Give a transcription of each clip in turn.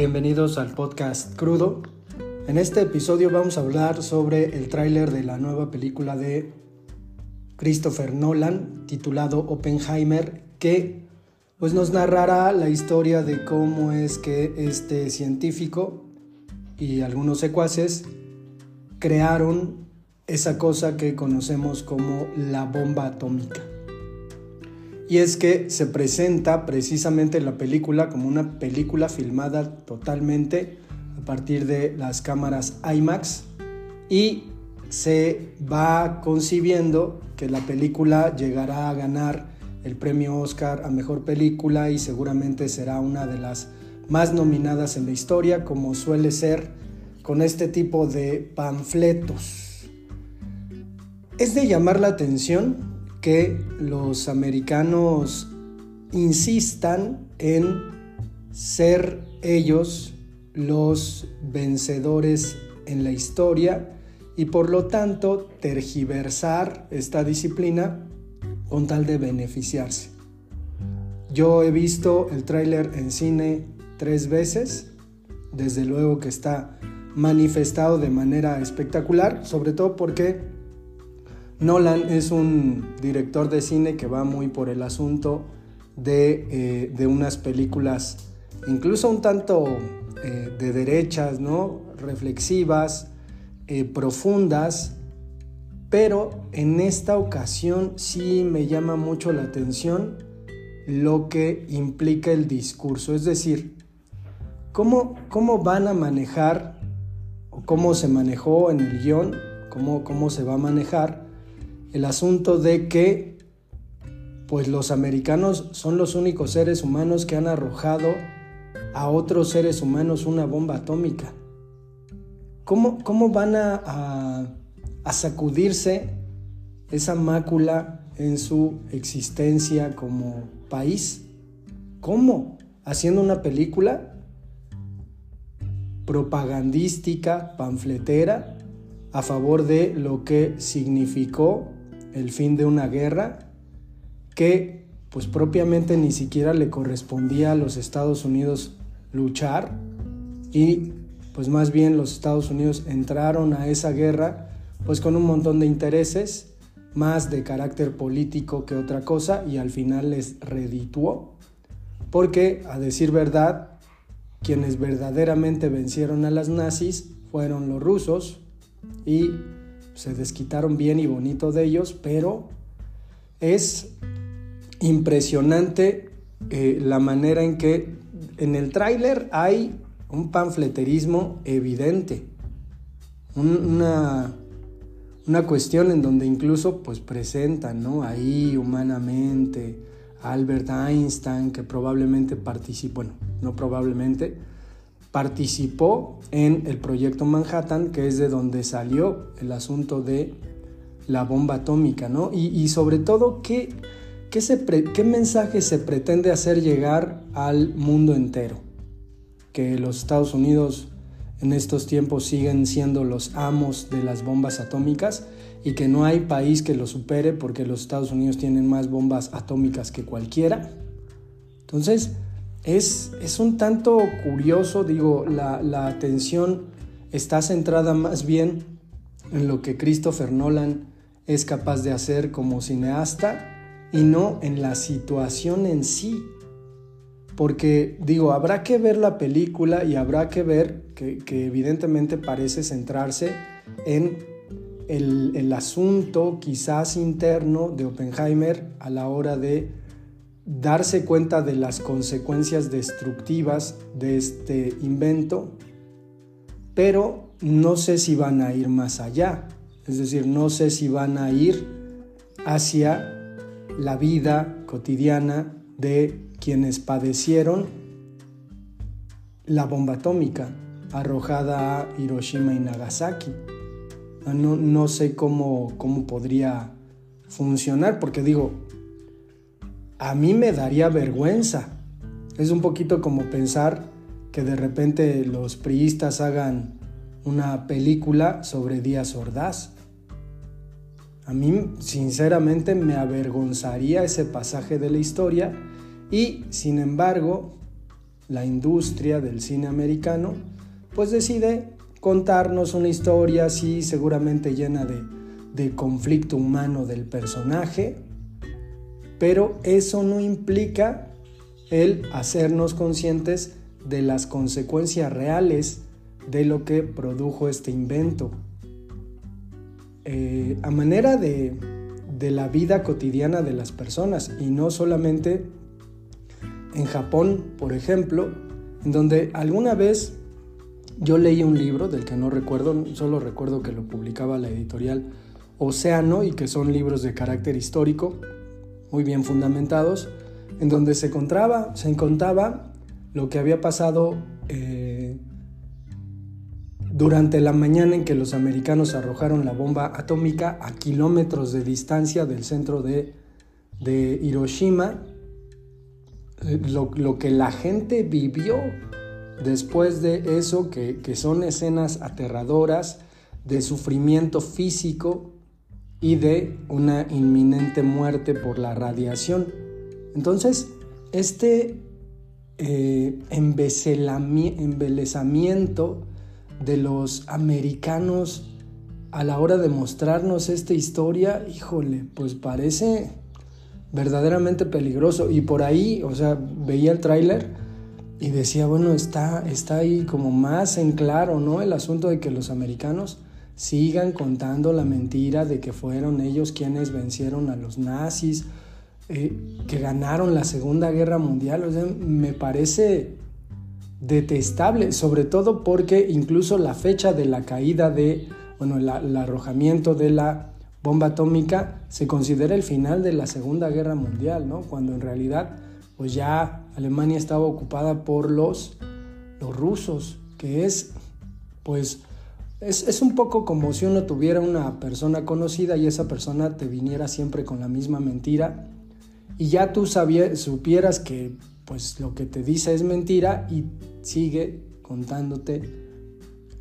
Bienvenidos al podcast Crudo. En este episodio vamos a hablar sobre el tráiler de la nueva película de Christopher Nolan titulado Oppenheimer que pues nos narrará la historia de cómo es que este científico y algunos secuaces crearon esa cosa que conocemos como la bomba atómica. Y es que se presenta precisamente la película como una película filmada totalmente a partir de las cámaras IMAX y se va concibiendo que la película llegará a ganar el premio Oscar a mejor película y seguramente será una de las más nominadas en la historia como suele ser con este tipo de panfletos. Es de llamar la atención que los americanos insistan en ser ellos los vencedores en la historia y por lo tanto tergiversar esta disciplina con tal de beneficiarse. Yo he visto el tráiler en cine tres veces, desde luego que está manifestado de manera espectacular, sobre todo porque Nolan es un director de cine que va muy por el asunto de, eh, unas películas incluso un tanto eh, de derechas, ¿no? reflexivas, eh, profundas, pero en esta ocasión sí me llama mucho la atención lo que implica el discurso, es decir, cómo, cómo van a manejar o cómo se manejó en el guion, cómo, cómo se va a manejar el asunto de que pues los americanos son los únicos seres humanos que han arrojado a otros seres humanos una bomba atómica. ¿Cómo, cómo van a, a, sacudirse esa mácula en su existencia como país? ¿Cómo? ¿Haciendo una película propagandística, panfletera, a favor de lo que significó el fin de una guerra que pues propiamente ni siquiera le correspondía a los Estados Unidos luchar y pues más bien los Estados Unidos entraron a esa guerra pues con un montón de intereses más de carácter político que otra cosa y al final les redituó. Porque a decir verdad quienes verdaderamente vencieron a las nazis fueron los rusos y se desquitaron bien y bonito de ellos, pero es impresionante eh, la manera en que en el tráiler hay un panfleterismo evidente, una, una cuestión en donde incluso pues presentan ¿no? ahí humanamente a Albert Einstein que probablemente participó, bueno, no probablemente, participó en el proyecto Manhattan, que es de donde salió el asunto de la bomba atómica, ¿no? Y, sobre todo, ¿qué, qué, ¿qué mensaje se pretende hacer llegar al mundo entero? Que los Estados Unidos en estos tiempos siguen siendo los amos de las bombas atómicas y que no hay país que lo supere porque los Estados Unidos tienen más bombas atómicas que cualquiera. Entonces, es, un tanto curioso, digo, la, atención está centrada más bien en lo que Christopher Nolan es capaz de hacer como cineasta y no en la situación en sí. Porque digo, habrá que ver la película y habrá que ver que, evidentemente parece centrarse en el, el, asunto quizás interno de Oppenheimer a la hora de darse cuenta de las consecuencias destructivas de este invento, pero no sé si van a ir más allá, es decir, no sé si van a ir hacia la vida cotidiana de quienes padecieron la bomba atómica arrojada a Hiroshima y Nagasaki. No, no sé cómo, cómo podría funcionar, porque digo, a mí me daría vergüenza. Es un poquito como pensar que de repente los priistas hagan una película sobre Díaz Ordaz. A mí sinceramente me avergonzaría ese pasaje de la historia y sin embargo la industria del cine americano, pues decide contarnos una historia así seguramente llena de, de conflicto humano del personaje, pero eso no implica el hacernos conscientes de las consecuencias reales de lo que produjo este invento. Eh, a manera de, de la vida cotidiana de las personas y no solamente en Japón, por ejemplo, en donde alguna vez yo leí un libro del que no recuerdo, solo recuerdo que lo publicaba la editorial Océano y que son libros de carácter histórico, muy bien fundamentados, en donde se encontraba, se contaba lo que había pasado eh, durante la mañana en que los americanos arrojaron la bomba atómica a kilómetros de distancia del centro de, Hiroshima, eh, lo, que la gente vivió después de eso, que, que son escenas aterradoras de sufrimiento físico y de una inminente muerte por la radiación. Entonces, este eh, embelezamiento de los americanos a la hora de mostrarnos esta historia, híjole, pues parece verdaderamente peligroso. Y por ahí, o sea, veía el tráiler y decía, bueno, está, está ahí como más en claro, ¿no? El asunto de que los americanos sigan contando la mentira de que fueron ellos quienes vencieron a los nazis, eh, que ganaron la Segunda Guerra Mundial. O sea, me parece detestable, sobre todo porque incluso la fecha de la caída de, bueno, el arrojamiento de la bomba atómica se considera el final de la Segunda Guerra Mundial, ¿no? Cuando en realidad, pues ya Alemania estaba ocupada por los, los rusos, que es, pues, es, un poco como si uno tuviera una persona conocida y esa persona te viniera siempre con la misma mentira y ya tú supieras que pues lo que te dice es mentira y sigue contándote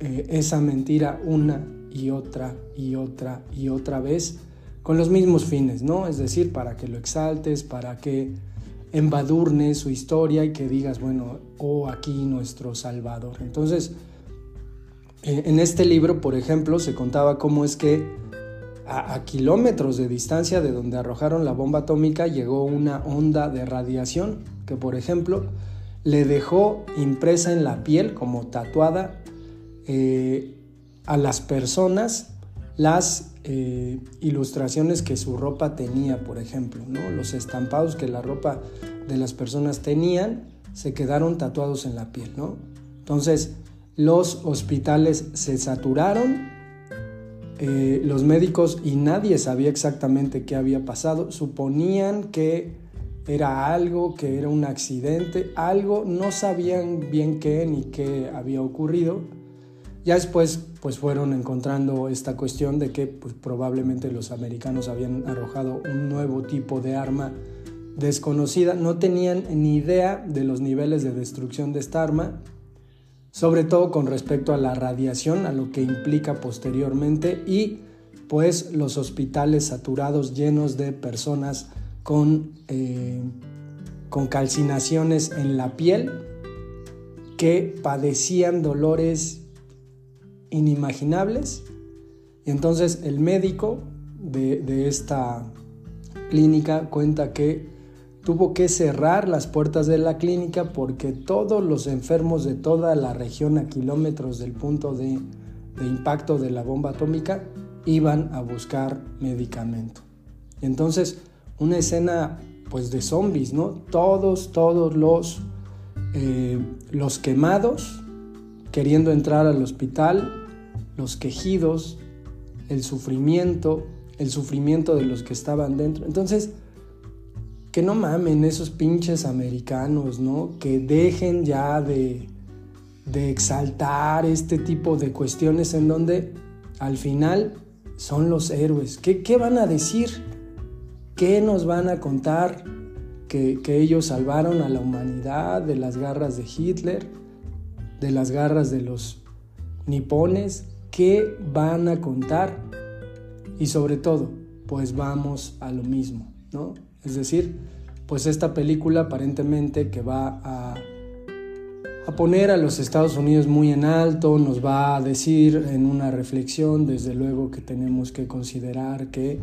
eh, esa mentira una y otra y otra y otra vez con los mismos fines, ¿no? Es decir, para que lo exaltes, para que embadurnes su historia y que digas, bueno, oh, aquí nuestro Salvador. Entonces, en este libro, por ejemplo, se contaba cómo es que a, kilómetros de distancia de donde arrojaron la bomba atómica llegó una onda de radiación que, por ejemplo, le dejó impresa en la piel, como tatuada, eh, a las personas las eh, ilustraciones que su ropa tenía, por ejemplo, ¿no? los estampados que la ropa de las personas tenían se quedaron tatuados en la piel. ¿no? Entonces, los hospitales se saturaron, eh, los médicos y nadie sabía exactamente qué había pasado, suponían que era algo, que era un accidente, algo, no sabían bien qué ni qué había ocurrido. Ya después pues fueron encontrando esta cuestión de que pues, probablemente los americanos habían arrojado un nuevo tipo de arma desconocida, no tenían ni idea de los niveles de destrucción de esta arma sobre todo con respecto a la radiación, a lo que implica posteriormente y pues los hospitales saturados llenos de personas con, eh, con calcinaciones en la piel que padecían dolores inimaginables. Y entonces el médico de, de esta clínica cuenta que tuvo que cerrar las puertas de la clínica porque todos los enfermos de toda la región a kilómetros del punto de, impacto de la bomba atómica iban a buscar medicamento. Entonces, una escena pues de zombies, ¿no? Todos, todos los, eh, los quemados queriendo entrar al hospital, los quejidos, el sufrimiento, el sufrimiento de los que estaban dentro. Entonces, que no mamen esos pinches americanos, ¿no? Que dejen ya de, exaltar este tipo de cuestiones en donde al final son los héroes. ¿Qué, qué van a decir? ¿Qué nos van a contar? Que, que, ellos salvaron a la humanidad de las garras de Hitler, de las garras de los nipones. ¿Qué van a contar? Y sobre todo, pues vamos a lo mismo, ¿no? Es decir, pues esta película aparentemente que va a, poner a los Estados Unidos muy en alto, nos va a decir en una reflexión, desde luego que tenemos que considerar que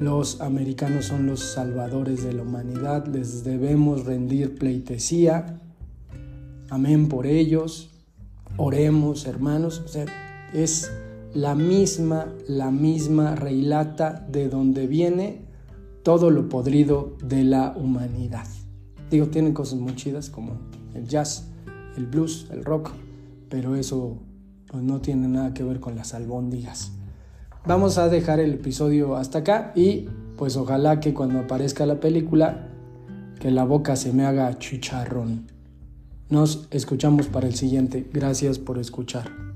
los americanos son los salvadores de la humanidad, les debemos rendir pleitesía, amén por ellos, oremos hermanos, o sea, es la misma, la misma reilata de donde viene todo lo podrido de la humanidad. Digo, tienen cosas muy chidas como el jazz, el blues, el rock, pero eso pues, no tiene nada que ver con las albóndigas. Vamos a dejar el episodio hasta acá y pues ojalá que cuando aparezca la película que la boca se me haga chicharrón. Nos escuchamos para el siguiente. Gracias por escuchar.